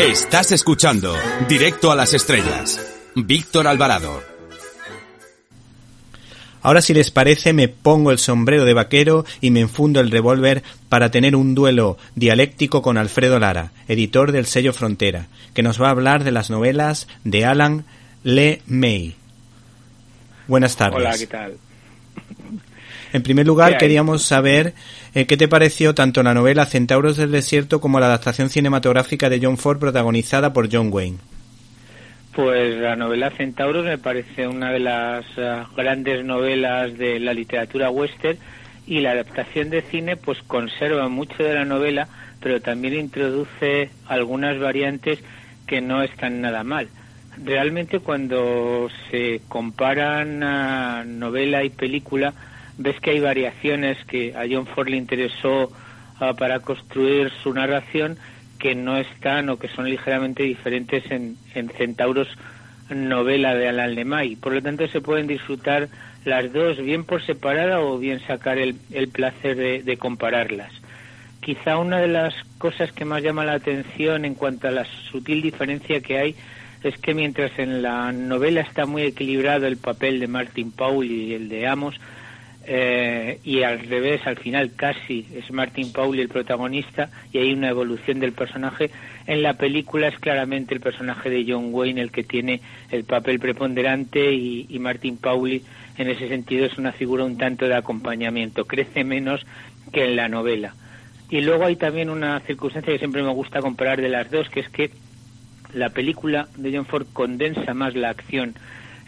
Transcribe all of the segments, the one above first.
Estás escuchando Directo a las Estrellas. Víctor Alvarado. Ahora si les parece me pongo el sombrero de vaquero y me enfundo el revólver para tener un duelo dialéctico con Alfredo Lara, editor del sello Frontera, que nos va a hablar de las novelas de Alan Le May. Buenas tardes. Hola, ¿qué tal? En primer lugar, queríamos saber eh, qué te pareció tanto la novela Centauros del Desierto como la adaptación cinematográfica de John Ford protagonizada por John Wayne. Pues la novela Centauros me parece una de las eh, grandes novelas de la literatura western y la adaptación de cine pues conserva mucho de la novela, pero también introduce algunas variantes que no están nada mal. Realmente cuando se comparan a novela y película, ves que hay variaciones que a John Ford le interesó ah, para construir su narración que no están o que son ligeramente diferentes en, Centauros novela de Alan Lemay. Por lo tanto, se pueden disfrutar las dos bien por separada o bien sacar el, placer de, de, compararlas. Quizá una de las cosas que más llama la atención en cuanto a la sutil diferencia que hay es que mientras en la novela está muy equilibrado el papel de Martin Paul y el de Amos, eh, y al revés, al final casi es Martin Pauli el protagonista y hay una evolución del personaje. En la película es claramente el personaje de John Wayne el que tiene el papel preponderante y, y Martin Pauli en ese sentido es una figura un tanto de acompañamiento, crece menos que en la novela. Y luego hay también una circunstancia que siempre me gusta comparar de las dos, que es que la película de John Ford condensa más la acción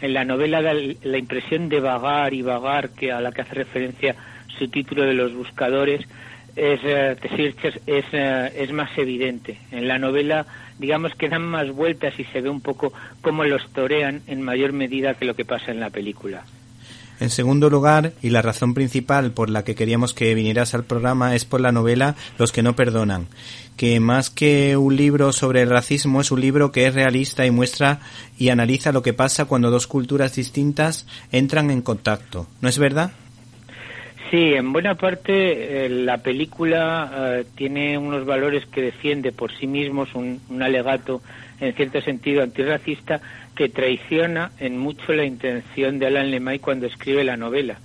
en la novela da la impresión de vagar y vagar que a la que hace referencia su título de los buscadores es, eh, es, eh, es más evidente. En la novela, digamos que dan más vueltas y se ve un poco cómo los torean en mayor medida que lo que pasa en la película. En segundo lugar, y la razón principal por la que queríamos que vinieras al programa es por la novela Los que no perdonan, que más que un libro sobre el racismo es un libro que es realista y muestra y analiza lo que pasa cuando dos culturas distintas entran en contacto. ¿No es verdad? Sí, en buena parte eh, la película eh, tiene unos valores que defiende por sí mismos, un, alegato en cierto sentido antirracista, que traiciona en mucho la intención de Alan Lemay cuando escribe la novela.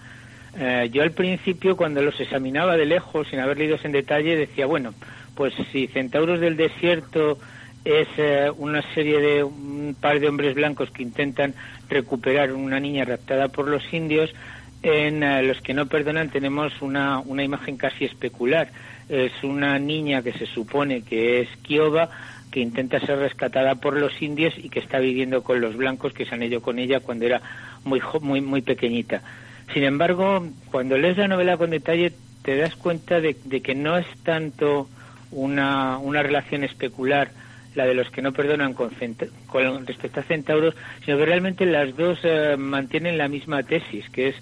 Eh, yo al principio, cuando los examinaba de lejos, sin haber leído en detalle, decía, bueno, pues si Centauros del Desierto es una serie de un par de hombres blancos que intentan recuperar una niña raptada por los indios, en eh, Los que no perdonan tenemos una, una imagen casi especular. Es una niña que se supone que es Kioba, que intenta ser rescatada por los indios y que está viviendo con los blancos que se han hecho con ella cuando era muy muy muy pequeñita. Sin embargo, cuando lees la novela con detalle te das cuenta de, que no es tanto una, una relación especular la de los que no perdonan con, con respecto a centauros, sino que realmente las dos eh, mantienen la misma tesis, que es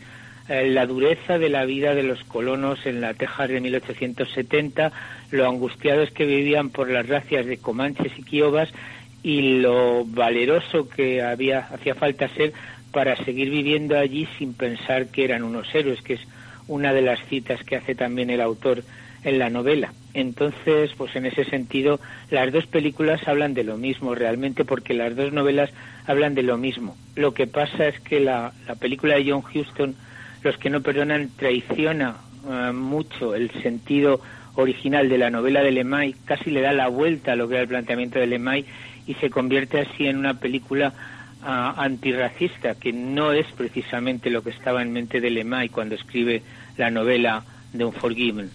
eh, la dureza de la vida de los colonos en la Texas de 1870, lo angustiados que vivían por las racias de comanches y quiobas y lo valeroso que había hacía falta ser para seguir viviendo allí sin pensar que eran unos héroes, que es una de las citas que hace también el autor en la novela. Entonces, pues en ese sentido, las dos películas hablan de lo mismo realmente, porque las dos novelas hablan de lo mismo. Lo que pasa es que la, la película de John Huston los que no perdonan traiciona eh, mucho el sentido original de la novela de Lemay, casi le da la vuelta a lo que era el planteamiento de Lemay y se convierte así en una película ah, antirracista, que no es precisamente lo que estaba en mente de Lemay cuando escribe la novela de Unforgiven.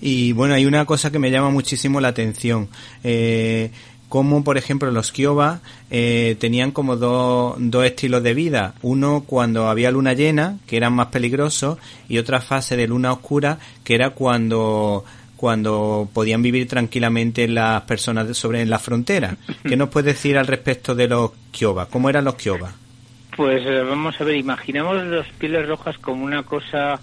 Y bueno, hay una cosa que me llama muchísimo la atención. Eh, como por ejemplo los Kiowa eh, tenían como dos, estilos de vida. Uno cuando había luna llena, que eran más peligrosos, y otra fase de luna oscura, que era cuando cuando podían vivir tranquilamente las personas sobre en la frontera. ¿Qué nos puede decir al respecto de los Kiowa? ¿Cómo eran los Kiowa? Pues eh, vamos a ver, imaginamos los pieles rojas como una cosa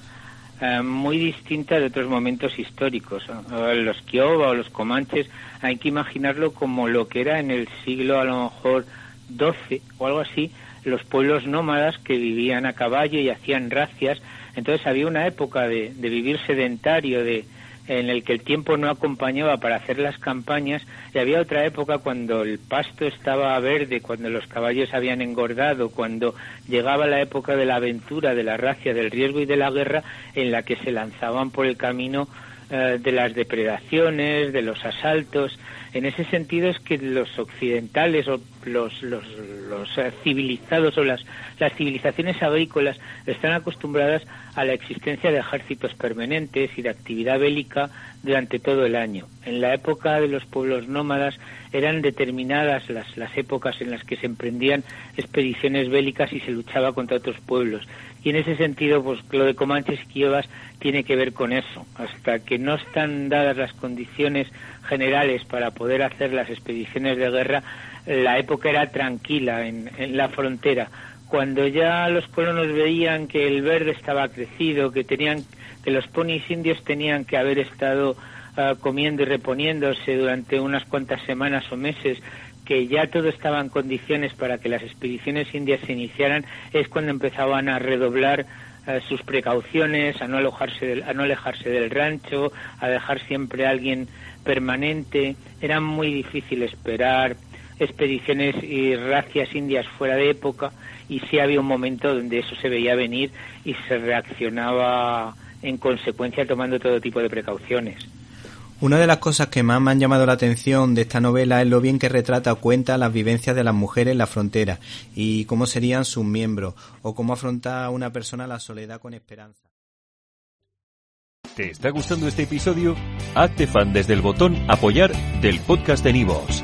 eh, muy distinta de otros momentos históricos. Los Kiowa o los Comanches hay que imaginarlo como lo que era en el siglo a lo mejor XII o algo así, los pueblos nómadas que vivían a caballo y hacían racias. Entonces había una época de, vivir sedentario, de en el que el tiempo no acompañaba para hacer las campañas y había otra época cuando el pasto estaba verde, cuando los caballos habían engordado, cuando llegaba la época de la aventura, de la racia, del riesgo y de la guerra en la que se lanzaban por el camino eh, de las depredaciones, de los asaltos. En ese sentido es que los occidentales o los, los, los eh, civilizados o las, las civilizaciones agrícolas están acostumbradas a la existencia de ejércitos permanentes y de actividad bélica durante todo el año. En la época de los pueblos nómadas eran determinadas las, las épocas en las que se emprendían expediciones bélicas y se luchaba contra otros pueblos. Y en ese sentido, pues lo de Comanches y Kiovas tiene que ver con eso. Hasta que no están dadas las condiciones generales para poder hacer las expediciones de guerra, la época era tranquila en, la frontera. Cuando ya los colonos veían que el verde estaba crecido, que tenían, que los ponis indios tenían que haber estado ah, comiendo y reponiéndose durante unas cuantas semanas o meses, que ya todo estaba en condiciones para que las expediciones indias se iniciaran, es cuando empezaban a redoblar eh, sus precauciones, a no, alojarse del, a no alejarse del rancho, a dejar siempre a alguien permanente. Era muy difícil esperar expediciones y racias indias fuera de época y sí había un momento donde eso se veía venir y se reaccionaba en consecuencia tomando todo tipo de precauciones. Una de las cosas que más me han llamado la atención de esta novela es lo bien que retrata o cuenta las vivencias de las mujeres en la frontera y cómo serían sus miembros o cómo afronta una persona la soledad con esperanza. ¿Te está gustando este episodio? Hazte fan desde el botón apoyar del podcast de Nivos.